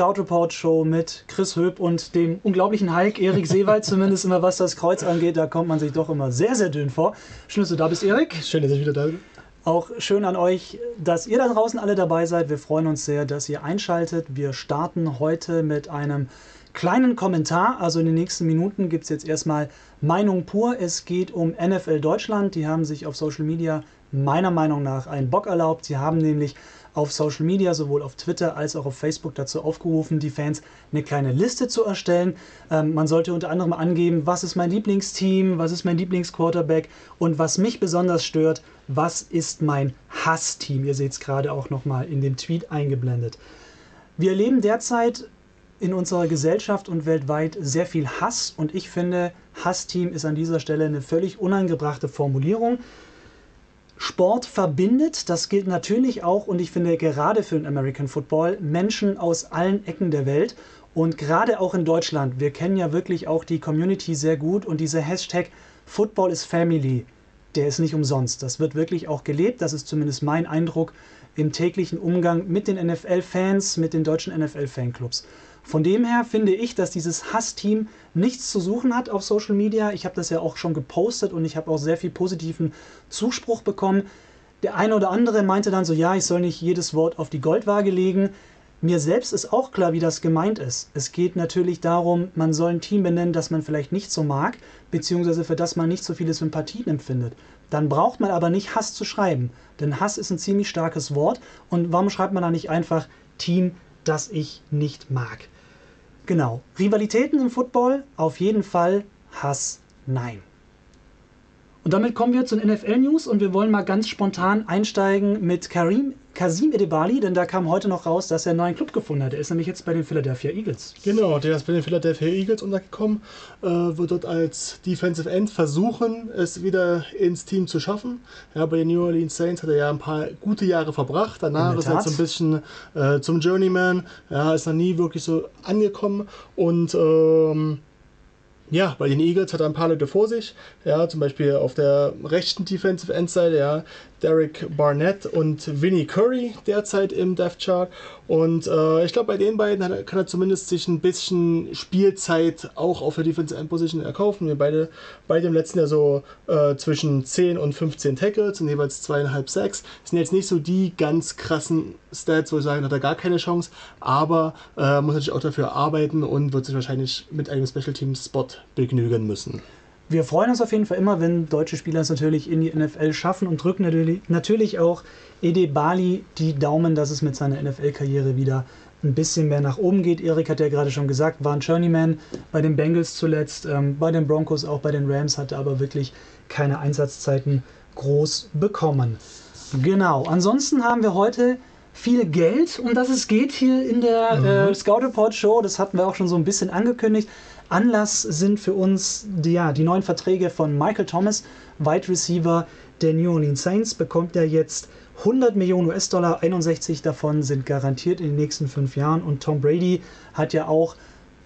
Die Scout Report Show mit Chris Höp und dem unglaublichen Hulk Erik Seewald, zumindest immer was das Kreuz angeht. Da kommt man sich doch immer sehr, sehr dünn vor. Schön, dass du da bist, Erik. Schön, dass ich wieder da bin. Auch schön an euch, dass ihr da draußen alle dabei seid. Wir freuen uns sehr, dass ihr einschaltet. Wir starten heute mit einem kleinen Kommentar. Also in den nächsten Minuten gibt es jetzt erstmal Meinung pur. Es geht um NFL Deutschland. Die haben sich auf Social Media meiner Meinung nach einen Bock erlaubt. Sie haben nämlich auf Social Media, sowohl auf Twitter als auch auf Facebook dazu aufgerufen, die Fans eine kleine Liste zu erstellen. Ähm, man sollte unter anderem angeben, was ist mein Lieblingsteam, was ist mein Lieblingsquarterback und was mich besonders stört, was ist mein Hassteam. Ihr seht es gerade auch nochmal in dem Tweet eingeblendet. Wir erleben derzeit in unserer Gesellschaft und weltweit sehr viel Hass und ich finde, Hassteam ist an dieser Stelle eine völlig unangebrachte Formulierung. Sport verbindet, das gilt natürlich auch und ich finde gerade für den American Football Menschen aus allen Ecken der Welt und gerade auch in Deutschland. Wir kennen ja wirklich auch die Community sehr gut und dieser Hashtag Football is Family, der ist nicht umsonst. Das wird wirklich auch gelebt, das ist zumindest mein Eindruck im täglichen Umgang mit den NFL-Fans, mit den deutschen NFL-Fanclubs. Von dem her finde ich, dass dieses Hassteam nichts zu suchen hat auf Social Media. Ich habe das ja auch schon gepostet und ich habe auch sehr viel positiven Zuspruch bekommen. Der eine oder andere meinte dann so, ja, ich soll nicht jedes Wort auf die Goldwaage legen. Mir selbst ist auch klar, wie das gemeint ist. Es geht natürlich darum, man soll ein Team benennen, das man vielleicht nicht so mag, beziehungsweise für das man nicht so viele Sympathien empfindet. Dann braucht man aber nicht Hass zu schreiben, denn Hass ist ein ziemlich starkes Wort. Und warum schreibt man da nicht einfach Team, das ich nicht mag? Genau. Rivalitäten im Football auf jeden Fall, Hass nein. Und damit kommen wir zu den NFL-News und wir wollen mal ganz spontan einsteigen mit Karim Kasim Edebali, denn da kam heute noch raus, dass er einen neuen Club gefunden hat. Er ist nämlich jetzt bei den Philadelphia Eagles. Genau, der ist bei den Philadelphia Eagles untergekommen, äh, wird dort als Defensive End versuchen, es wieder ins Team zu schaffen. Ja, bei den New Orleans Saints hat er ja ein paar gute Jahre verbracht. Danach ist er so ein bisschen äh, zum Journeyman. Ja, ist noch nie wirklich so angekommen und ähm, ja, bei den Eagles hat er ein paar Leute vor sich. Ja, zum Beispiel auf der rechten Defensive Endseite, ja, Derek Barnett und Vinnie Curry derzeit im Death Chart. Und äh, ich glaube, bei den beiden er, kann er zumindest sich ein bisschen Spielzeit auch auf der Defensive End Position erkaufen. Wir beide beide im letzten Jahr so äh, zwischen 10 und 15 Tackles und jeweils zweieinhalb Sacks. Das sind jetzt nicht so die ganz krassen Stats, wo ich sagen, hat er gar keine Chance, aber äh, muss natürlich auch dafür arbeiten und wird sich wahrscheinlich mit einem Special Team Spot begnügen müssen. Wir freuen uns auf jeden Fall immer, wenn deutsche Spieler es natürlich in die NFL schaffen und drücken natürlich auch Ede Bali die Daumen, dass es mit seiner NFL-Karriere wieder ein bisschen mehr nach oben geht. Erik hat ja gerade schon gesagt, war ein Journeyman bei den Bengals zuletzt, ähm, bei den Broncos, auch bei den Rams, hatte aber wirklich keine Einsatzzeiten groß bekommen. Genau, ansonsten haben wir heute viel Geld, um das es geht hier in der mhm. äh, Scout Report Show. Das hatten wir auch schon so ein bisschen angekündigt. Anlass sind für uns die, ja, die neuen Verträge von Michael Thomas, Wide Receiver der New Orleans Saints, bekommt er jetzt 100 Millionen US-Dollar, 61 davon sind garantiert in den nächsten fünf Jahren. Und Tom Brady hat ja auch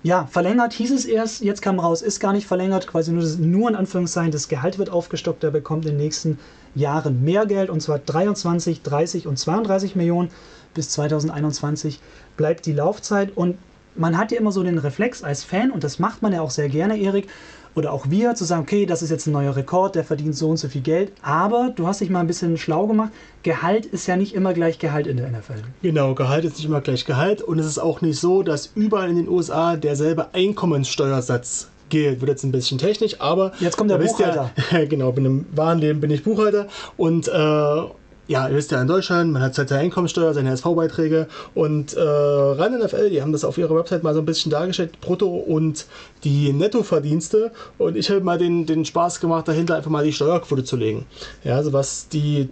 ja, verlängert hieß es erst, jetzt kam raus, ist gar nicht verlängert, quasi nur, nur in Anführungszeichen, das Gehalt wird aufgestockt, er bekommt in den nächsten Jahren mehr Geld und zwar 23, 30 und 32 Millionen. Bis 2021 bleibt die Laufzeit und man hat ja immer so den Reflex als Fan, und das macht man ja auch sehr gerne, Erik, oder auch wir, zu sagen, okay, das ist jetzt ein neuer Rekord, der verdient so und so viel Geld. Aber du hast dich mal ein bisschen schlau gemacht. Gehalt ist ja nicht immer gleich Gehalt in der NFL. Genau, Gehalt ist nicht immer gleich Gehalt. Und es ist auch nicht so, dass überall in den USA derselbe Einkommenssteuersatz gilt. Wird jetzt ein bisschen technisch, aber. Jetzt kommt der Buchhalter. Ja, genau, in einem wahren Leben bin ich Buchhalter. Und. Äh, ja, ihr wisst ja in Deutschland, man hat halt seine Einkommensteuer, seine SV-Beiträge und äh, RAN NFL, die haben das auf ihrer Website mal so ein bisschen dargestellt, Brutto und die Nettoverdienste und ich habe mal den, den Spaß gemacht, dahinter einfach mal die Steuerquote zu legen. Ja, also was die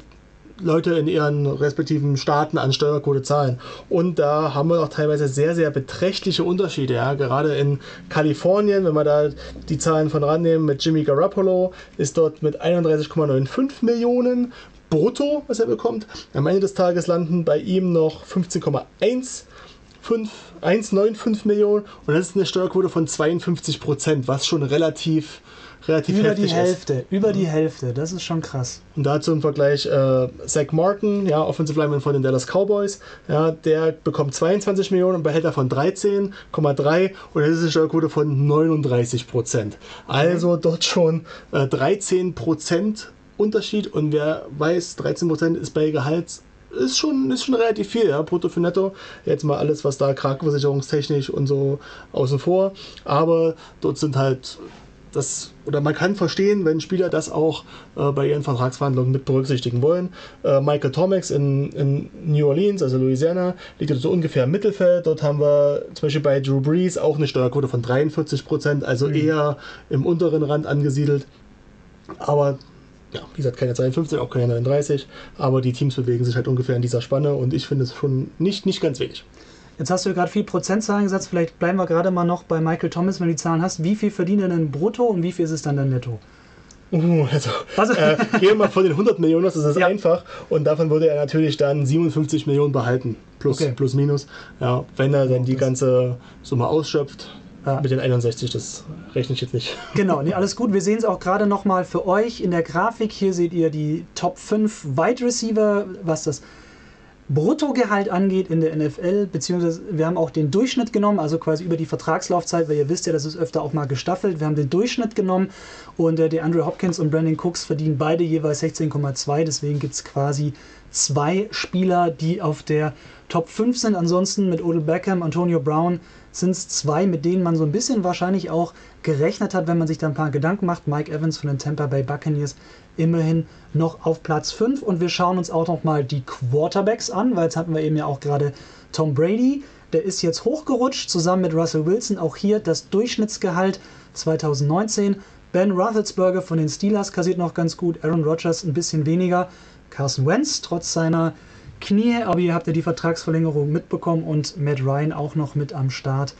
Leute in ihren respektiven Staaten an Steuerquote zahlen. Und da haben wir auch teilweise sehr, sehr beträchtliche Unterschiede. Ja. Gerade in Kalifornien, wenn wir da die Zahlen von rannehmen, mit Jimmy Garoppolo ist dort mit 31,95 Millionen brutto, was er bekommt. Am Ende des Tages landen bei ihm noch 15,195 Millionen und das ist eine Steuerquote von 52 Prozent, was schon relativ relativ über heftig die Hälfte, über die Hälfte, das ist schon krass. Und dazu im Vergleich äh, Zach Martin, ja, Offensive Lineman von den Dallas Cowboys, ja, der bekommt 22 Millionen und behält davon 13,3 und das ist eine Steuerquote von 39 Prozent. Also dort schon äh, 13 Prozent Unterschied und wer weiß, 13 Prozent ist bei Gehalt ist schon, ist schon relativ viel, ja, brutto für netto. Jetzt mal alles, was da krankenversicherungstechnisch und so außen vor. Aber dort sind halt das, oder man kann verstehen, wenn Spieler das auch äh, bei ihren Vertragsverhandlungen mit berücksichtigen wollen. Äh, Michael Tomex in, in New Orleans, also Louisiana, liegt so ungefähr im Mittelfeld. Dort haben wir zum Beispiel bei Drew Brees auch eine Steuerquote von 43 Prozent, also mhm. eher im unteren Rand angesiedelt. Aber ja, wie gesagt, keine 52, auch keine 39, aber die Teams bewegen sich halt ungefähr in dieser Spanne und ich finde es schon nicht, nicht ganz wenig. Jetzt hast du gerade viel Prozentzahlen gesagt, vielleicht bleiben wir gerade mal noch bei Michael Thomas, wenn du die Zahlen hast. Wie viel verdient er denn brutto und wie viel ist es dann dann netto? Uh, also, also? Äh, gehen wir mal von den 100 Millionen aus, das ist ja. einfach. Und davon würde er natürlich dann 57 Millionen behalten. Plus, okay. plus minus. Ja, wenn er dann die ganze Summe ausschöpft. Ja. Mit den 61, das rechne ich jetzt nicht. Genau, nee, alles gut. Wir sehen es auch gerade nochmal für euch in der Grafik. Hier seht ihr die Top 5 Wide Receiver, was das Bruttogehalt angeht in der NFL, beziehungsweise wir haben auch den Durchschnitt genommen, also quasi über die Vertragslaufzeit, weil ihr wisst ja, das ist öfter auch mal gestaffelt. Wir haben den Durchschnitt genommen und äh, der Andrew Hopkins und Brandon Cooks verdienen beide jeweils 16,2. Deswegen gibt es quasi zwei Spieler, die auf der Top 5 sind. Ansonsten mit Odell Beckham, Antonio Brown sind es zwei, mit denen man so ein bisschen wahrscheinlich auch gerechnet hat, wenn man sich da ein paar Gedanken macht. Mike Evans von den Tampa Bay Buccaneers immerhin noch auf Platz 5 und wir schauen uns auch noch mal die Quarterbacks an, weil jetzt hatten wir eben ja auch gerade Tom Brady, der ist jetzt hochgerutscht zusammen mit Russell Wilson, auch hier das Durchschnittsgehalt 2019. Ben Roethlisberger von den Steelers kassiert noch ganz gut, Aaron Rodgers ein bisschen weniger, Carson Wentz trotz seiner Knie, aber ihr habt ja die Vertragsverlängerung mitbekommen und Matt Ryan auch noch mit am Start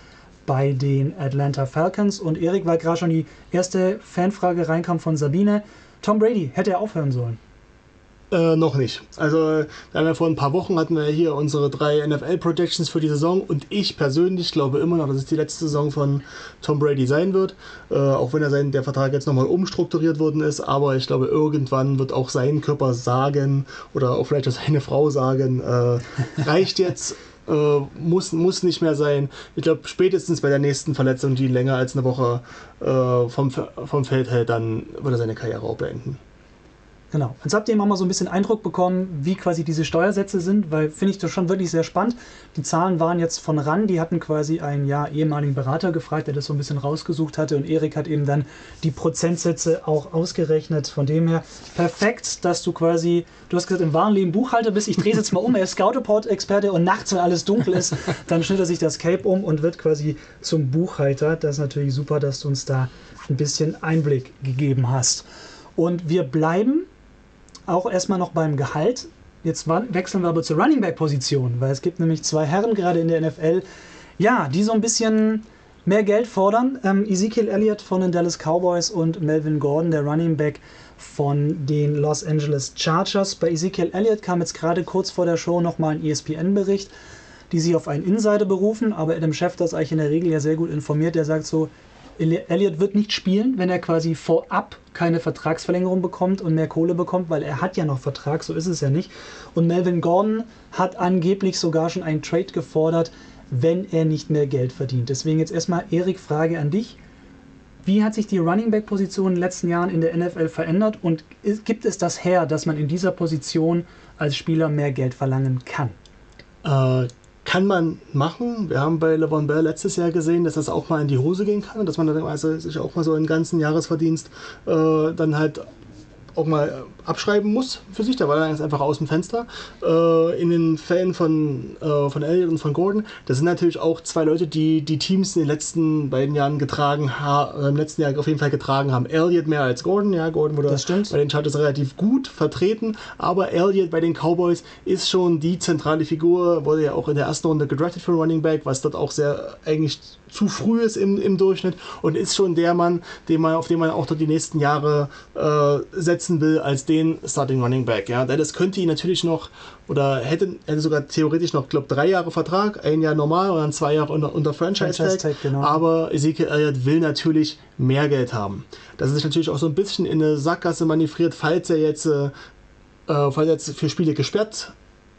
bei den Atlanta Falcons. Und Erik, weil gerade schon die erste Fanfrage reinkam von Sabine, Tom Brady, hätte er aufhören sollen? Äh, noch nicht. Also, da haben wir vor ein paar Wochen hatten wir hier unsere drei NFL-Projections für die Saison und ich persönlich glaube immer noch, dass es die letzte Saison von Tom Brady sein wird. Äh, auch wenn er sein, der Vertrag jetzt nochmal umstrukturiert worden ist, aber ich glaube, irgendwann wird auch sein Körper sagen oder auch vielleicht auch seine Frau sagen, äh, reicht jetzt. Äh, muss, muss nicht mehr sein. Ich glaube, spätestens bei der nächsten Verletzung, die länger als eine Woche äh, vom, vom Feld hält, dann wird er seine Karriere auch beenden. Genau. Jetzt habt ihr immer mal so ein bisschen Eindruck bekommen, wie quasi diese Steuersätze sind, weil finde ich das schon wirklich sehr spannend. Die Zahlen waren jetzt von RAN, die hatten quasi einen ja, ehemaligen Berater gefragt, der das so ein bisschen rausgesucht hatte und Erik hat eben dann die Prozentsätze auch ausgerechnet. Von dem her perfekt, dass du quasi, du hast gesagt, im wahren Leben Buchhalter bist. Ich drehe es jetzt mal um, er ist Scoutoport-Experte und nachts, wenn alles dunkel ist, dann schnitt er sich das Cape um und wird quasi zum Buchhalter. Das ist natürlich super, dass du uns da ein bisschen Einblick gegeben hast. Und wir bleiben auch erstmal noch beim Gehalt. Jetzt wechseln wir aber zur Running Back Position, weil es gibt nämlich zwei Herren gerade in der NFL, ja, die so ein bisschen mehr Geld fordern. Ähm, Ezekiel Elliott von den Dallas Cowboys und Melvin Gordon, der Running Back von den Los Angeles Chargers. Bei Ezekiel Elliott kam jetzt gerade kurz vor der Show nochmal ein ESPN-Bericht, die sich auf einen Insider berufen, aber Adam Schefter ist eigentlich in der Regel ja sehr gut informiert. Der sagt so, Elliott wird nicht spielen, wenn er quasi vorab keine Vertragsverlängerung bekommt und mehr Kohle bekommt, weil er hat ja noch Vertrag, so ist es ja nicht. Und Melvin Gordon hat angeblich sogar schon einen Trade gefordert, wenn er nicht mehr Geld verdient. Deswegen jetzt erstmal, Erik, Frage an dich. Wie hat sich die Running Back Position in den letzten Jahren in der NFL verändert und gibt es das her, dass man in dieser Position als Spieler mehr Geld verlangen kann? Äh, kann man machen. Wir haben bei LeBron Bell letztes Jahr gesehen, dass das auch mal in die Hose gehen kann und dass man dann also sich auch mal so einen ganzen Jahresverdienst äh, dann halt auch mal abschreiben muss für sich. Da war er einfach aus dem Fenster. Äh, in den Fällen von, äh, von Elliott und von Gordon, das sind natürlich auch zwei Leute, die die Teams in den letzten beiden Jahren getragen haben, äh, im letzten Jahr auf jeden Fall getragen haben. Elliott mehr als Gordon, ja, Gordon wurde bei den Chargers relativ gut vertreten, aber Elliott bei den Cowboys ist schon die zentrale Figur, wurde ja auch in der ersten Runde gedraftet für Running Back, was dort auch sehr eigentlich zu früh ist im, im Durchschnitt. Und ist schon der Mann, den man, auf den man auch dort die nächsten Jahre äh, setzt setzen will als den Starting Running Back. Ja, Dallas könnte ihn natürlich noch oder hätte, hätte sogar theoretisch noch, glaube drei Jahre Vertrag, ein Jahr normal und dann zwei Jahre unter, unter Franchise, Franchise Tag. Tag genau. Aber Ezekiel Elliott will natürlich mehr Geld haben. Dass er sich natürlich auch so ein bisschen in eine Sackgasse manövriert, falls er jetzt, äh, falls er jetzt für Spiele gesperrt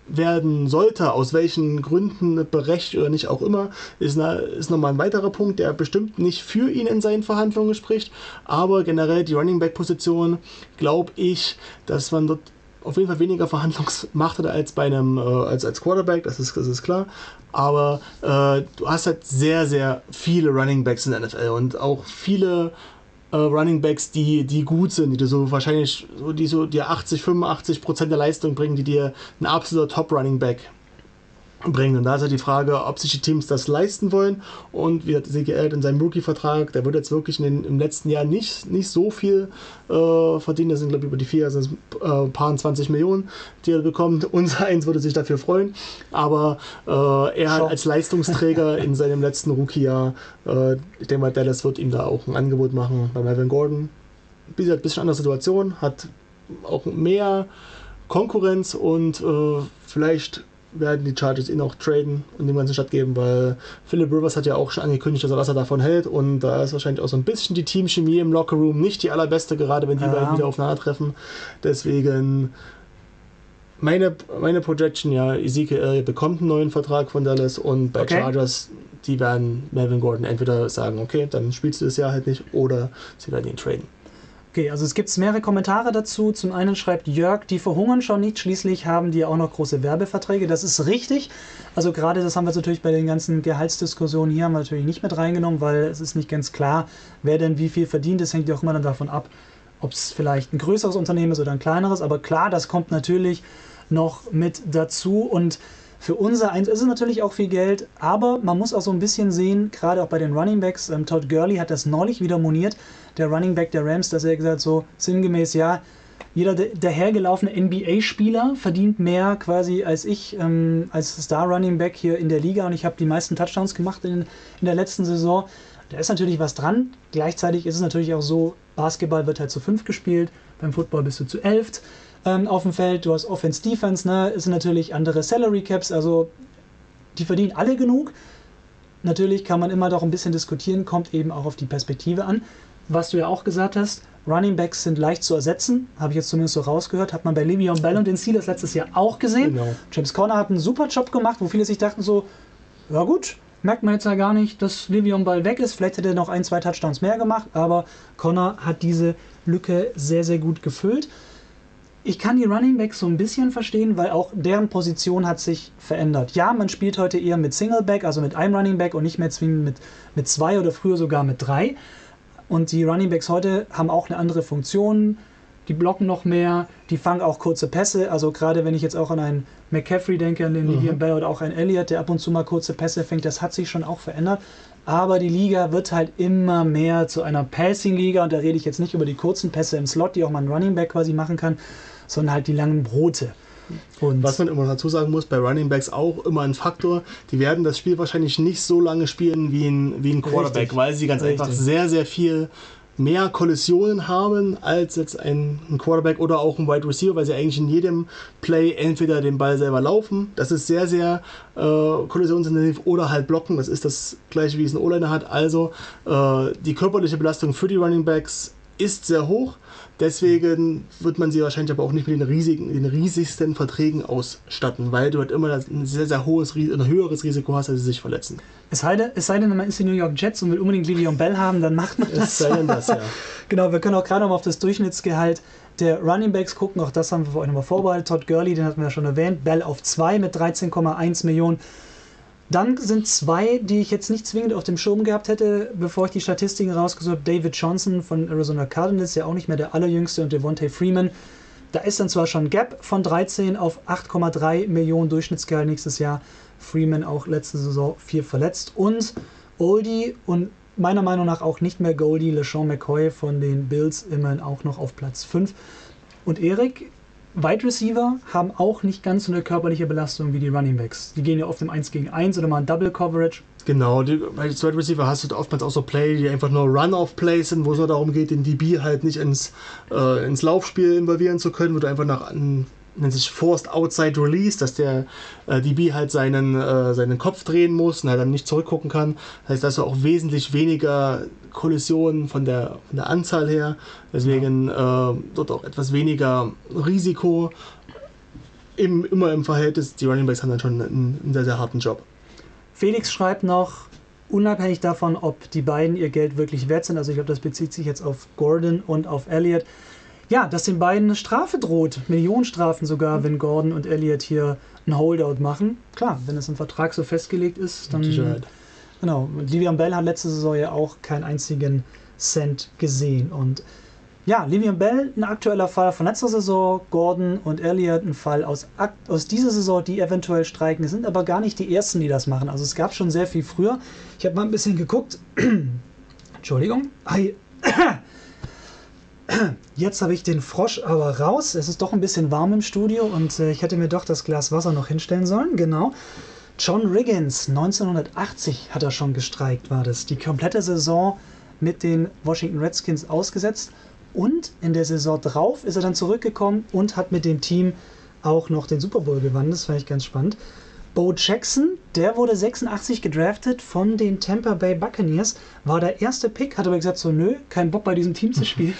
werden sollte, aus welchen Gründen berechtigt oder nicht auch immer, ist, eine, ist nochmal ein weiterer Punkt, der bestimmt nicht für ihn in seinen Verhandlungen spricht. Aber generell die Running Back Position, glaube ich, dass man dort auf jeden Fall weniger Verhandlungsmacht hat als bei einem äh, als, als Quarterback, das ist, das ist klar. Aber äh, du hast halt sehr, sehr viele Running Backs in der NFL und auch viele äh, Running Backs, die, die gut sind, die du so wahrscheinlich so, die so dir 80, 85 Prozent der Leistung bringen, die dir ein absoluter Top Running Back bringen. Und da ist halt die Frage, ob sich die Teams das leisten wollen. Und wie hat CGL in seinem Rookie-Vertrag, der wird jetzt wirklich in den, im letzten Jahr nicht, nicht so viel äh, verdienen. Das sind, glaube ich, über die vier, also äh, paar 20 Millionen, die er bekommt. Unser eins würde sich dafür freuen. Aber äh, er hat als Leistungsträger in seinem letzten Rookie-Jahr, äh, ich denke mal, Dallas wird ihm da auch ein Angebot machen bei Melvin Gordon. Wie gesagt, ein bisschen andere Situation, hat auch mehr Konkurrenz und äh, vielleicht werden die Chargers ihn auch traden und dem ganzen stattgeben, weil Philip Rivers hat ja auch schon angekündigt, dass er was er davon hält und da ist wahrscheinlich auch so ein bisschen die Teamchemie im Lockerroom nicht die allerbeste, gerade wenn die ja. beiden wieder aufeinandertreffen. Deswegen meine, meine Projection, ja, Ezekiel bekommt einen neuen Vertrag von Dallas und bei okay. Chargers, die werden Melvin Gordon entweder sagen, okay, dann spielst du das Jahr halt nicht oder sie werden ihn traden. Okay, also es gibt mehrere Kommentare dazu. Zum einen schreibt Jörg, die verhungern schon nicht, schließlich haben die auch noch große Werbeverträge. Das ist richtig. Also gerade das haben wir natürlich bei den ganzen Gehaltsdiskussionen hier haben wir natürlich nicht mit reingenommen, weil es ist nicht ganz klar, wer denn wie viel verdient. Das hängt ja auch immer dann davon ab, ob es vielleicht ein größeres Unternehmen ist oder ein kleineres. Aber klar, das kommt natürlich noch mit dazu und für unser eins ist es natürlich auch viel Geld, aber man muss auch so ein bisschen sehen, gerade auch bei den Running Backs, ähm, Todd Gurley hat das neulich wieder moniert, der Running Back der Rams, dass er gesagt so sinngemäß, ja, jeder dahergelaufene NBA-Spieler verdient mehr quasi als ich ähm, als Star Running Back hier in der Liga und ich habe die meisten Touchdowns gemacht in, in der letzten Saison. Da ist natürlich was dran. Gleichzeitig ist es natürlich auch so, Basketball wird halt zu fünf gespielt, beim Football bist du zu elf ähm, auf dem Feld. Du hast Offense, Defense, ne? Es sind natürlich andere Salary Caps, also die verdienen alle genug. Natürlich kann man immer doch ein bisschen diskutieren, kommt eben auch auf die Perspektive an was du ja auch gesagt hast, Running Backs sind leicht zu ersetzen, habe ich jetzt zumindest so rausgehört, hat man bei Le'Veon Bell und den Steelers letztes Jahr auch gesehen. Genau. James Conner hat einen super Job gemacht, wo viele sich dachten so, ja gut, merkt man jetzt ja gar nicht, dass Le'Veon Bell weg ist, vielleicht hätte er noch ein, zwei Touchdowns mehr gemacht, aber Conner hat diese Lücke sehr, sehr gut gefüllt. Ich kann die Running Backs so ein bisschen verstehen, weil auch deren Position hat sich verändert. Ja, man spielt heute eher mit Single Back, also mit einem Running Back und nicht mehr zwingend mit, mit zwei oder früher sogar mit drei. Und die Running Backs heute haben auch eine andere Funktion. Die blocken noch mehr, die fangen auch kurze Pässe. Also gerade wenn ich jetzt auch an einen McCaffrey denke, an den mhm. Livian Bell oder auch einen Elliott, der ab und zu mal kurze Pässe fängt, das hat sich schon auch verändert. Aber die Liga wird halt immer mehr zu einer Passing-Liga und da rede ich jetzt nicht über die kurzen Pässe im Slot, die auch mal ein Running Back quasi machen kann, sondern halt die langen Brote. Und Was man immer dazu sagen muss, bei Running Backs auch immer ein Faktor, die werden das Spiel wahrscheinlich nicht so lange spielen wie ein, wie ein Quarterback, richtig, weil sie ganz richtig. einfach sehr, sehr viel mehr Kollisionen haben als jetzt ein, ein, Quarterback oder auch ein Wide Receiver, weil sie eigentlich in jedem Play entweder den Ball selber laufen, das ist sehr, sehr äh, kollisionsintensiv, oder halt blocken, das ist das gleiche, wie es ein O-Liner hat. Also äh, die körperliche Belastung für die Running Backs ist sehr hoch. Deswegen wird man sie wahrscheinlich aber auch nicht mit den, riesigen, den riesigsten Verträgen ausstatten, weil du halt immer ein sehr, sehr hohes, ein höheres Risiko hast, dass sie sich verletzen. Es sei, denn, es sei denn, man ist die New York Jets und will unbedingt Le'Veon Bell haben, dann macht man das. Es sei denn das, ja. genau, wir können auch gerade noch mal auf das Durchschnittsgehalt der Running Backs gucken. Auch das haben wir vorhin nochmal vorbereitet. Todd Gurley, den hatten wir ja schon erwähnt. Bell auf 2 mit 13,1 Millionen. Dann sind zwei, die ich jetzt nicht zwingend auf dem Schirm gehabt hätte, bevor ich die Statistiken rausgesucht habe. David Johnson von Arizona Cardinals, ja auch nicht mehr der allerjüngste, und Devontae Freeman. Da ist dann zwar schon ein Gap von 13 auf 8,3 Millionen Durchschnittsgehalt nächstes Jahr. Freeman auch letzte Saison vier verletzt. Und Oldie und meiner Meinung nach auch nicht mehr Goldie, LeSean McCoy von den Bills immerhin auch noch auf Platz 5. Und Erik, Wide Receiver haben auch nicht ganz so eine körperliche Belastung wie die Running Backs. Die gehen ja oft im 1 gegen 1 oder mal ein Double Coverage. Genau, die, bei Wide Receiver hast du oftmals auch so Play, die einfach nur Run-off-Plays sind, wo es nur darum geht, den DB halt nicht ins, äh, ins Laufspiel involvieren zu können, wo du einfach nach nennt sich Forced Outside Release, dass der äh, DB halt seinen, äh, seinen Kopf drehen muss und halt dann nicht zurückgucken kann. Das heißt, dass du auch wesentlich weniger Kollisionen von der, von der Anzahl her. Deswegen ja. äh, dort auch etwas weniger Risiko. Im, immer im Verhältnis, die Running Backs haben dann schon einen, einen sehr, sehr harten Job. Felix schreibt noch, unabhängig davon, ob die beiden ihr Geld wirklich wert sind, also ich glaube, das bezieht sich jetzt auf Gordon und auf Elliott, ja, dass den beiden eine Strafe droht, Millionenstrafen sogar, wenn Gordon und Elliott hier ein Holdout machen. Klar, wenn es im Vertrag so festgelegt ist, dann. Sicherheit. Genau. Und Livian Bell hat letzte Saison ja auch keinen einzigen Cent gesehen. Und ja, Livian Bell, ein aktueller Fall von letzter Saison, Gordon und Elliott ein Fall aus, aus dieser Saison, die eventuell streiken. Es sind aber gar nicht die ersten, die das machen. Also es gab schon sehr viel früher. Ich habe mal ein bisschen geguckt. Entschuldigung. Jetzt habe ich den Frosch aber raus. Es ist doch ein bisschen warm im Studio und äh, ich hätte mir doch das Glas Wasser noch hinstellen sollen. Genau. John Riggins, 1980 hat er schon gestreikt, war das. Die komplette Saison mit den Washington Redskins ausgesetzt. Und in der Saison drauf ist er dann zurückgekommen und hat mit dem Team auch noch den Super Bowl gewonnen. Das fand ich ganz spannend. Bo Jackson, der wurde 86 gedraftet von den Tampa Bay Buccaneers, war der erste Pick, hat aber gesagt, so nö, kein Bock bei diesem Team zu spielen,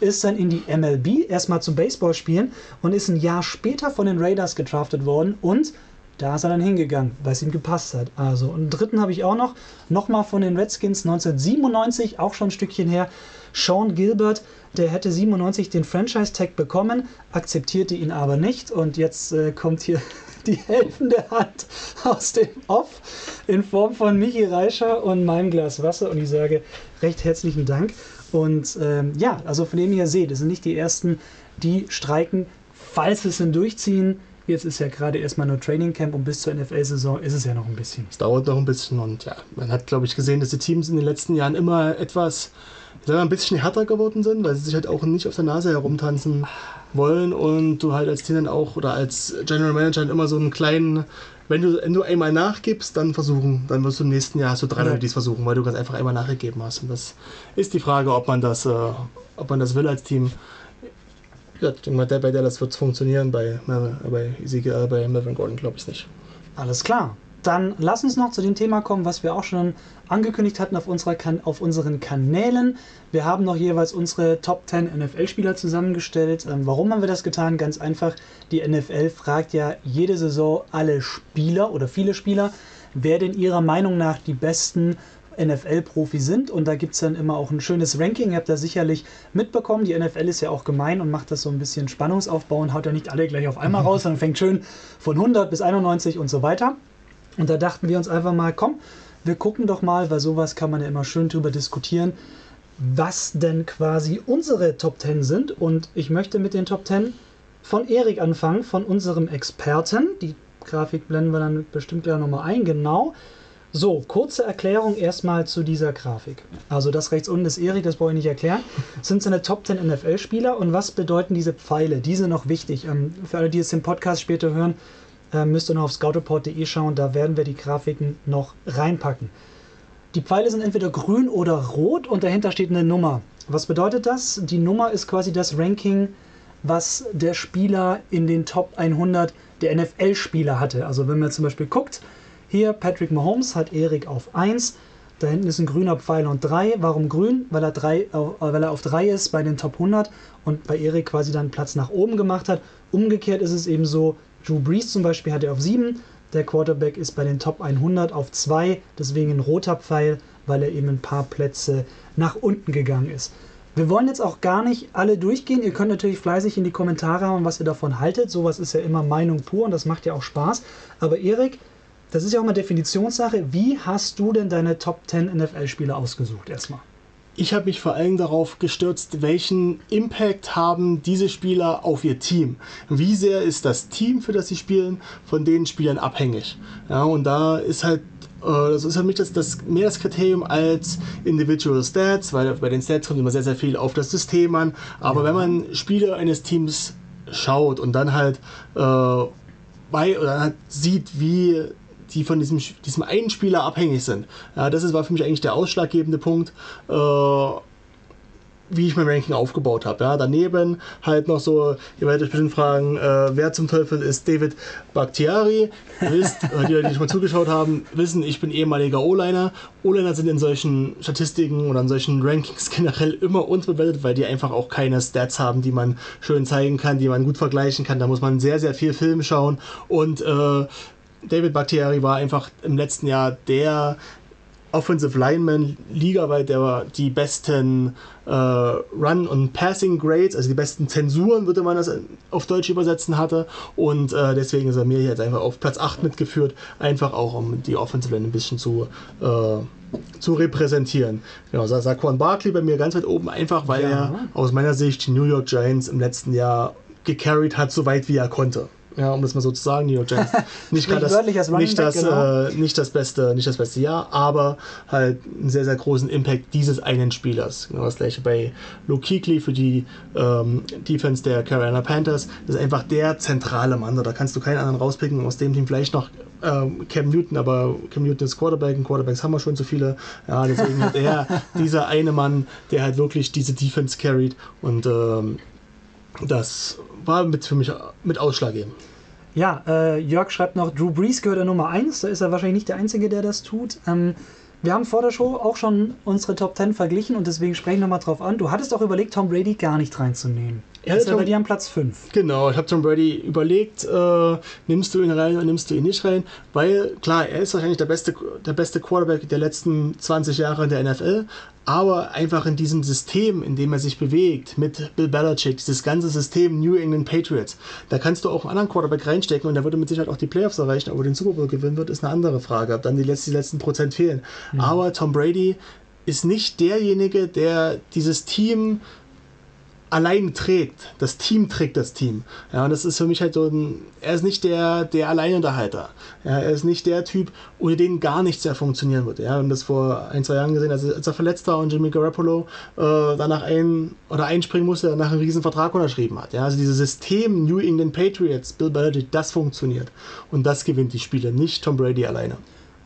ist dann in die MLB erstmal zum Baseball spielen und ist ein Jahr später von den Raiders gedraftet worden und da ist er dann hingegangen, weil es ihm gepasst hat. Also, und einen dritten habe ich auch noch, nochmal von den Redskins 1997, auch schon ein Stückchen her, Sean Gilbert, der hätte 97 den Franchise-Tag bekommen, akzeptierte ihn aber nicht und jetzt äh, kommt hier die helfende Hand aus dem Off in Form von Michi Reischer und meinem Glas Wasser und ich sage recht herzlichen Dank. Und ähm, ja, also von dem ihr seht, es sind nicht die ersten, die streiken, falls es denn durchziehen. Jetzt ist ja gerade erstmal nur Training Camp und bis zur NFL-Saison ist es ja noch ein bisschen. Es dauert noch ein bisschen und ja, man hat, glaube ich, gesehen, dass die Teams in den letzten Jahren immer etwas ein bisschen härter geworden sind, weil sie sich halt auch nicht auf der Nase herumtanzen wollen und du halt als Team dann auch oder als General Manager halt immer so einen kleinen, wenn du, wenn du einmal nachgibst, dann versuchen, dann wirst du im nächsten Jahr so drei Leute, die es versuchen, weil du ganz einfach einmal nachgegeben hast. Und das ist die Frage, ob man das, äh, ob man das will als Team. Ja, ich denke mal, bei der das wird funktionieren, bei, bei, Ezekiel, bei Melvin Gordon glaube ich nicht. Alles klar. Dann lass uns noch zu dem Thema kommen, was wir auch schon angekündigt hatten auf, unserer kan auf unseren Kanälen. Wir haben noch jeweils unsere Top 10 NFL-Spieler zusammengestellt. Ähm, warum haben wir das getan? Ganz einfach, die NFL fragt ja jede Saison alle Spieler oder viele Spieler, wer denn ihrer Meinung nach die besten NFL-Profi sind. Und da gibt es dann immer auch ein schönes Ranking. Ihr habt das sicherlich mitbekommen. Die NFL ist ja auch gemein und macht das so ein bisschen Spannungsaufbau und haut ja nicht alle gleich auf einmal raus, sondern fängt schön von 100 bis 91 und so weiter. Und da dachten wir uns einfach mal, komm, wir gucken doch mal, weil sowas kann man ja immer schön drüber diskutieren, was denn quasi unsere Top 10 sind. Und ich möchte mit den Top 10 von Erik anfangen, von unserem Experten. Die Grafik blenden wir dann bestimmt gleich nochmal ein, genau. So, kurze Erklärung erstmal zu dieser Grafik. Also das rechts unten ist Erik, das brauche ich nicht erklären. Das sind seine Top 10 NFL-Spieler und was bedeuten diese Pfeile? Diese noch wichtig. Ähm, für alle, die es im Podcast später hören, äh, müsst ihr noch auf scoutreport.de schauen, da werden wir die Grafiken noch reinpacken. Die Pfeile sind entweder grün oder rot und dahinter steht eine Nummer. Was bedeutet das? Die Nummer ist quasi das Ranking, was der Spieler in den Top 100 der NFL-Spieler hatte. Also wenn man zum Beispiel guckt, hier Patrick Mahomes hat Erik auf 1, da hinten ist ein grüner Pfeil und 3. Warum grün? Weil er, 3, weil er auf 3 ist bei den Top 100 und bei Erik quasi dann Platz nach oben gemacht hat. Umgekehrt ist es eben so, Drew Brees zum Beispiel hat er auf 7. Der Quarterback ist bei den Top 100 auf 2, deswegen ein roter Pfeil, weil er eben ein paar Plätze nach unten gegangen ist. Wir wollen jetzt auch gar nicht alle durchgehen. Ihr könnt natürlich fleißig in die Kommentare hauen, was ihr davon haltet. Sowas ist ja immer Meinung pur und das macht ja auch Spaß. Aber Erik, das ist ja auch mal Definitionssache. Wie hast du denn deine Top 10 NFL-Spieler ausgesucht erstmal? Ich habe mich vor allem darauf gestürzt, welchen Impact haben diese Spieler auf ihr Team. Wie sehr ist das Team, für das sie spielen, von den Spielern abhängig. Ja, und da ist halt äh, das ist für mich das, das, mehr das Kriterium als Individual Stats, weil bei den Stats kommt immer sehr, sehr viel auf das System an. Aber ja. wenn man Spieler eines Teams schaut und dann halt äh, bei oder halt sieht, wie die von diesem, diesem einen Spieler abhängig sind. Ja, das war für mich eigentlich der ausschlaggebende Punkt. Äh, wie ich mein Ranking aufgebaut habe. Ja, daneben halt noch so, ihr werdet euch bestimmt fragen, äh, wer zum Teufel ist David Bakhtiari? Wisst, äh, die, die schon mal zugeschaut haben, wissen, ich bin ehemaliger O-Liner. O-Liner sind in solchen Statistiken oder in solchen Rankings generell immer unterbewertet, weil die einfach auch keine Stats haben, die man schön zeigen kann, die man gut vergleichen kann. Da muss man sehr, sehr viel Film schauen und äh, David Bakhtiari war einfach im letzten Jahr der Offensive Lineman ligaweit, der die besten äh, Run- und Passing Grades, also die besten Zensuren, würde man das auf Deutsch übersetzen hatte. Und äh, deswegen ist er mir jetzt einfach auf Platz 8 mitgeführt, einfach auch um die Offensive Line ein bisschen zu, äh, zu repräsentieren. Genau, Saquon Barkley bei mir ganz weit oben, einfach weil ja. er aus meiner Sicht die New York Giants im letzten Jahr gecarried hat, so weit wie er konnte ja, um das mal so zu sagen, New York Giants. Nicht gerade das, nicht, das, genau. äh, nicht, das beste, nicht das beste Jahr, aber halt einen sehr, sehr großen Impact dieses einen Spielers. Genau das gleiche bei Luke Kuechly für die ähm, Defense der Carolina Panthers. Das ist einfach der zentrale Mann. Da kannst du keinen anderen rauspicken. Aus dem Team vielleicht noch ähm, Cam Newton, aber Cam Newton ist Quarterback und Quarterbacks haben wir schon so viele. Ja, deswegen hat er dieser eine Mann, der halt wirklich diese Defense carried und ähm, das war mit, für mich mit ausschlaggebend. Ja, äh, Jörg schreibt noch, Drew Brees gehört der Nummer 1. Da ist er wahrscheinlich nicht der Einzige, der das tut. Ähm, wir haben vor der Show auch schon unsere Top 10 verglichen und deswegen spreche ich nochmal drauf an. Du hattest auch überlegt, Tom Brady gar nicht reinzunehmen. Er ist bei dir am Platz 5. Genau, ich habe Tom Brady überlegt, äh, nimmst du ihn rein oder nimmst du ihn nicht rein, weil klar, er ist wahrscheinlich der beste, der beste Quarterback der letzten 20 Jahre in der NFL, aber einfach in diesem System, in dem er sich bewegt, mit Bill Belichick, dieses ganze System New England Patriots, da kannst du auch einen anderen Quarterback reinstecken und der würde mit Sicherheit auch die Playoffs erreichen, aber den Super Bowl gewinnen wird, ist eine andere Frage, ob dann die letzten, die letzten Prozent fehlen. Mhm. Aber Tom Brady ist nicht derjenige, der dieses Team allein trägt. Das Team trägt das Team. Ja, und das ist für mich halt so ein, er ist nicht der, der Alleinunterhalter. Ja, er ist nicht der Typ, ohne den gar nichts mehr funktionieren wird. Ja, und das vor ein, zwei Jahren gesehen, als, als er verletzt war und Jimmy Garoppolo äh, danach ein oder einspringen musste, danach einen riesen Vertrag unterschrieben hat. Ja, also dieses System New England Patriots, Bill Belichick, das funktioniert. Und das gewinnt die Spiele, nicht Tom Brady alleine.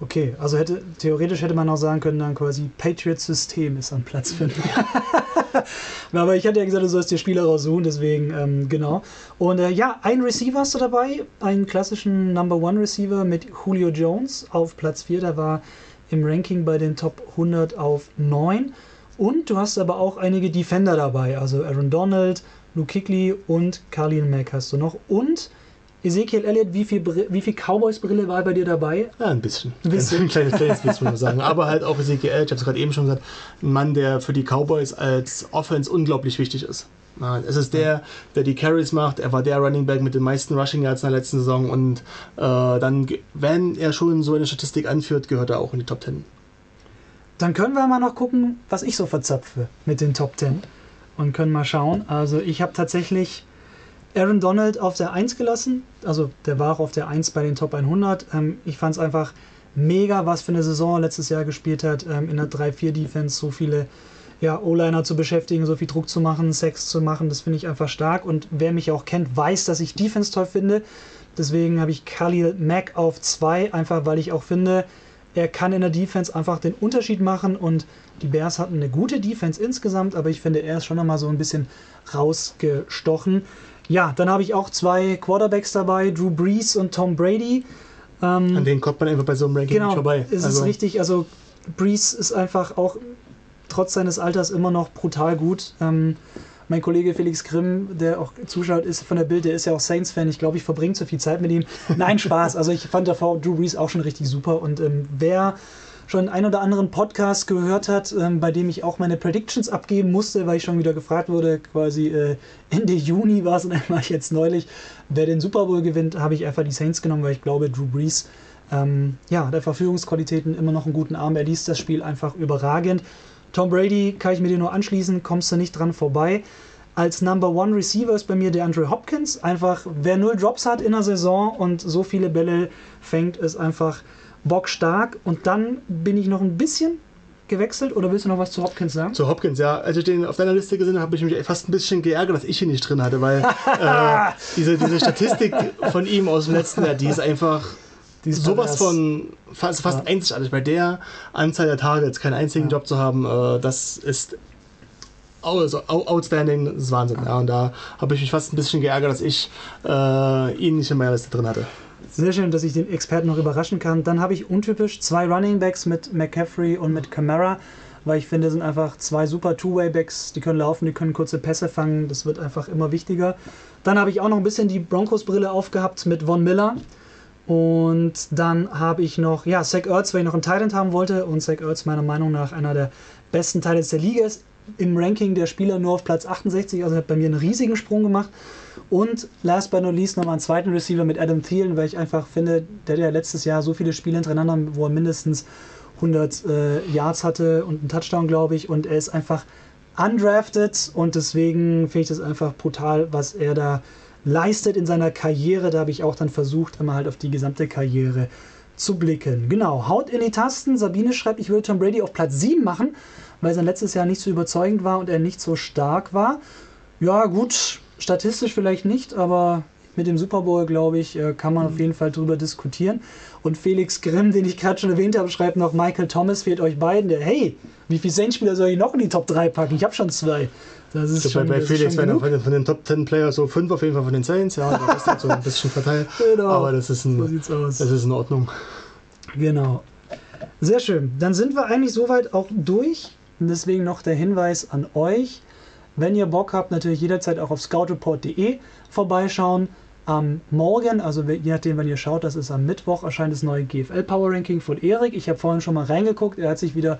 Okay, also hätte theoretisch hätte man auch sagen können, dann quasi Patriots-System ist an Platz 5. Aber ich hatte ja gesagt, du sollst dir Spieler raussuchen, deswegen ähm, genau. Und äh, ja, ein Receiver hast du dabei, einen klassischen Number One Receiver mit Julio Jones auf Platz 4. Der war im Ranking bei den Top 100 auf 9. Und du hast aber auch einige Defender dabei, also Aaron Donald, Luke Kickley und Carlin Mack hast du noch. Und Ezekiel Elliott, wie viel, wie viel Cowboys-Brille war bei dir dabei? Ja, ein bisschen. Ein bisschen. Ein kleines, kleines bisschen, muss man sagen. Aber halt auch Ezekiel Elliott, ich habe es gerade eben schon gesagt, ein Mann, der für die Cowboys als Offense unglaublich wichtig ist. Es ist der, der die Carries macht. Er war der Running Back mit den meisten Rushing Yards in der letzten Saison. Und äh, dann, wenn er schon so eine Statistik anführt, gehört er auch in die Top 10. Dann können wir mal noch gucken, was ich so verzapfe mit den Top 10. Und können mal schauen. Also ich habe tatsächlich Aaron Donald auf der 1 gelassen. Also der war auch auf der 1 bei den Top 100. Ähm, ich fand es einfach mega, was für eine Saison letztes Jahr gespielt hat. Ähm, in der 3-4-Defense so viele ja, O-Liner zu beschäftigen, so viel Druck zu machen, Sex zu machen. Das finde ich einfach stark. Und wer mich auch kennt, weiß, dass ich Defense toll finde. Deswegen habe ich Khalil Mack auf 2, einfach weil ich auch finde, er kann in der Defense einfach den Unterschied machen und die Bears hatten eine gute Defense insgesamt, aber ich finde, er ist schon nochmal so ein bisschen rausgestochen. Ja, dann habe ich auch zwei Quarterbacks dabei, Drew Brees und Tom Brady. Ähm, An denen kommt man einfach bei so einem Ranking genau, nicht vorbei. Ist also. es richtig. Also Brees ist einfach auch trotz seines Alters immer noch brutal gut. Ähm, mein Kollege Felix Grimm, der auch zuschaut, ist von der Bild, der ist ja auch Saints-Fan. Ich glaube, ich verbringe zu viel Zeit mit ihm. Nein, Spaß. Also ich fand davor Drew Brees auch schon richtig super. Und ähm, wer schon einen oder anderen Podcast gehört hat, ähm, bei dem ich auch meine Predictions abgeben musste, weil ich schon wieder gefragt wurde, quasi äh, Ende Juni war es und ich jetzt neulich, wer den Super Bowl gewinnt, habe ich einfach die Saints genommen, weil ich glaube, Drew Brees ähm, ja, der Verfügungsqualitäten immer noch einen guten Arm. Er liest das Spiel einfach überragend. Tom Brady kann ich mir dir nur anschließen, kommst du nicht dran vorbei. Als Number One Receiver ist bei mir der Andre Hopkins. Einfach, wer null Drops hat in der Saison und so viele Bälle fängt, ist einfach bockstark. Und dann bin ich noch ein bisschen gewechselt oder willst du noch was zu Hopkins sagen? Zu Hopkins, ja. Als ich den auf deiner Liste gesehen habe, habe ich mich fast ein bisschen geärgert, dass ich ihn nicht drin hatte, weil äh, diese, diese Statistik von ihm aus dem letzten Jahr, die ist einfach sowas von fast, fast ja. einzigartig. Bei der Anzahl der Targets keinen einzigen ja. Job zu haben, äh, das ist also outstanding, das ist Wahnsinn. Ja, und da habe ich mich fast ein bisschen geärgert, dass ich äh, ihn nicht in meiner Liste drin hatte. Sehr schön, dass ich den Experten noch überraschen kann. Dann habe ich untypisch zwei Running Backs mit McCaffrey und mit Camara, weil ich finde, sind einfach zwei super Two-Way-Backs. Die können laufen, die können kurze Pässe fangen. Das wird einfach immer wichtiger. Dann habe ich auch noch ein bisschen die Broncos-Brille aufgehabt mit Von Miller. Und dann habe ich noch, ja, Zach Ertz, weil ich noch einen Thailand haben wollte. Und Zach Ertz meiner Meinung nach einer der besten Thailands der Liga ist. Im Ranking der Spieler nur auf Platz 68, also hat bei mir einen riesigen Sprung gemacht. Und last but not least nochmal einen zweiten Receiver mit Adam Thielen, weil ich einfach finde, der ja letztes Jahr so viele Spiele hintereinander, wo er mindestens 100 äh, Yards hatte und einen Touchdown, glaube ich. Und er ist einfach undrafted und deswegen finde ich das einfach brutal, was er da leistet in seiner Karriere. Da habe ich auch dann versucht, immer halt auf die gesamte Karriere zu blicken. Genau, haut in die Tasten. Sabine schreibt, ich würde Tom Brady auf Platz 7 machen, weil sein letztes Jahr nicht so überzeugend war und er nicht so stark war. Ja, gut, statistisch vielleicht nicht, aber mit dem Super Bowl, glaube ich, äh, kann man auf jeden Fall drüber diskutieren. Und Felix Grimm, den ich gerade schon erwähnt habe, schreibt noch, Michael Thomas fehlt euch beiden. Der, hey, wie viele Saints-Spieler soll ich noch in die Top 3 packen? Ich habe schon zwei. Das ist schon, bei, Felix werden von, von, den Top 10 Players so fünf auf jeden Fall von den Saints, ja, der Rest so ein bisschen verteilt. Genau. Aber das ist, ein, so das ist in Ordnung. Genau. Sehr schön. Dann sind wir eigentlich soweit auch durch. Und deswegen noch der Hinweis an euch. Wenn ihr Bock habt, natürlich jederzeit auch auf scoutreport.de vorbeischauen. Am Morgen, also je nachdem, wann ihr schaut, das ist am Mittwoch, erscheint das neue GFL Power Ranking von Erik. Ich habe vorhin schon mal reingeguckt. Er hat sich wieder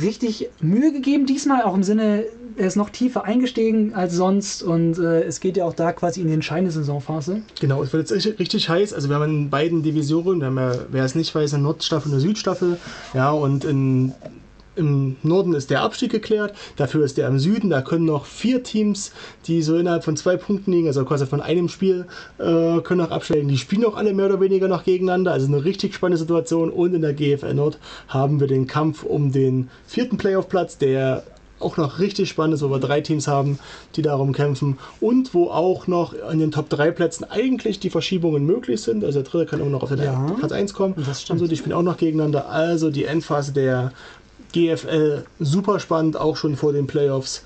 richtig Mühe gegeben, diesmal auch im Sinne, er ist noch tiefer eingestiegen als sonst und äh, es geht ja auch da quasi in die entscheidende Saisonphase. Genau, es wird jetzt richtig heiß. Also wir haben in beiden Divisionen, wir haben ja, wer es nicht weiß, eine Nordstaffel und eine Südstaffel. Ja, und in im Norden ist der Abstieg geklärt, dafür ist der im Süden. Da können noch vier Teams, die so innerhalb von zwei Punkten liegen, also quasi von einem Spiel, äh, können noch absteigen. Die spielen auch alle mehr oder weniger noch gegeneinander. Also eine richtig spannende Situation. Und in der GFL Nord haben wir den Kampf um den vierten Playoff-Platz, der auch noch richtig spannend ist, wo wir drei Teams haben, die darum kämpfen und wo auch noch an den Top 3 Plätzen eigentlich die Verschiebungen möglich sind. Also der dritte kann immer noch auf den ja, Platz 1 kommen. Das stimmt. Und so, die spielen auch noch gegeneinander. Also die Endphase der GFL super spannend, auch schon vor den Playoffs.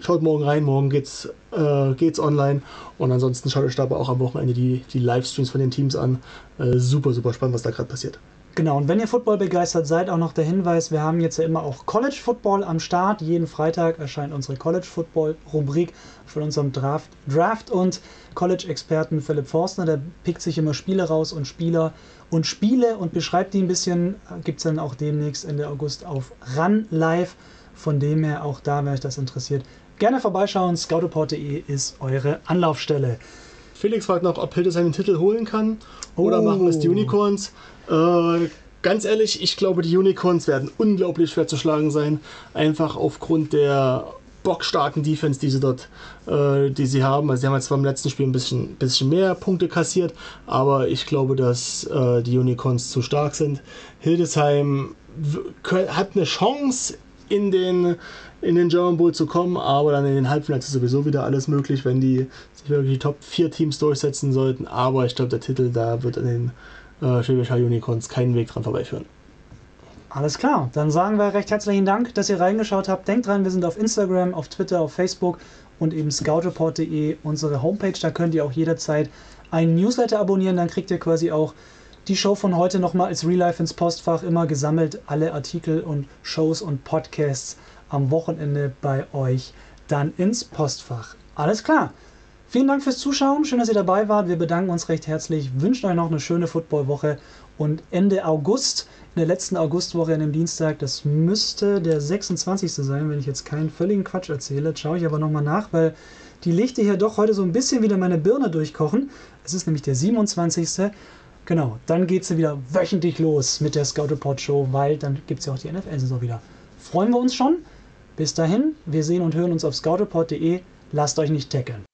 Schaut morgen rein, morgen geht's, äh, geht's online. Und ansonsten schaut euch dabei auch am Wochenende die, die Livestreams von den Teams an. Äh, super, super spannend, was da gerade passiert. Genau, und wenn ihr Football begeistert seid, auch noch der Hinweis, wir haben jetzt ja immer auch College Football am Start. Jeden Freitag erscheint unsere College Football Rubrik von unserem Draft, Draft und College-Experten Philipp Forstner. Der pickt sich immer Spiele raus und Spieler und Spiele und beschreibt die ein bisschen. Gibt es dann auch demnächst Ende August auf Run Live. Von dem her auch da, wenn euch das interessiert, gerne vorbeischauen. Scoutreport.de ist eure Anlaufstelle. Felix fragt noch, ob Hildesheim den Titel holen kann oder oh. machen es die Unicorns. Äh, ganz ehrlich, ich glaube, die Unicorns werden unglaublich schwer zu schlagen sein. Einfach aufgrund der bockstarken Defense, die sie dort, äh, die sie haben. Also sie haben jetzt zwar im letzten Spiel ein bisschen, bisschen mehr Punkte kassiert, aber ich glaube, dass äh, die Unicorns zu stark sind. Hildesheim hat eine Chance in den in den German Bowl zu kommen, aber dann in den Halbfinals ist sowieso wieder alles möglich, wenn die sich wirklich die Top 4 Teams durchsetzen sollten. Aber ich glaube, der Titel da wird an den äh, Schwäbisch Unicorns keinen Weg dran vorbeiführen. Alles klar, dann sagen wir recht herzlichen Dank, dass ihr reingeschaut habt. Denkt dran, wir sind auf Instagram, auf Twitter, auf Facebook und eben scoutreport.de, unsere Homepage. Da könnt ihr auch jederzeit einen Newsletter abonnieren. Dann kriegt ihr quasi auch die Show von heute nochmal als Real Life ins Postfach. Immer gesammelt alle Artikel und Shows und Podcasts am Wochenende bei euch dann ins Postfach. Alles klar. Vielen Dank fürs Zuschauen. Schön, dass ihr dabei wart. Wir bedanken uns recht herzlich. Wünschen euch noch eine schöne Footballwoche. Und Ende August, in der letzten Augustwoche an dem Dienstag, das müsste der 26. sein, wenn ich jetzt keinen völligen Quatsch erzähle. Schaue ich aber nochmal nach, weil die Lichter hier doch heute so ein bisschen wieder meine Birne durchkochen. Es ist nämlich der 27. Genau, dann geht es wieder wöchentlich los mit der Scout Report Show, weil dann gibt es ja auch die NFL-Saison wieder. Freuen wir uns schon. Bis dahin, wir sehen und hören uns auf scoutreport.de. Lasst euch nicht tackeln.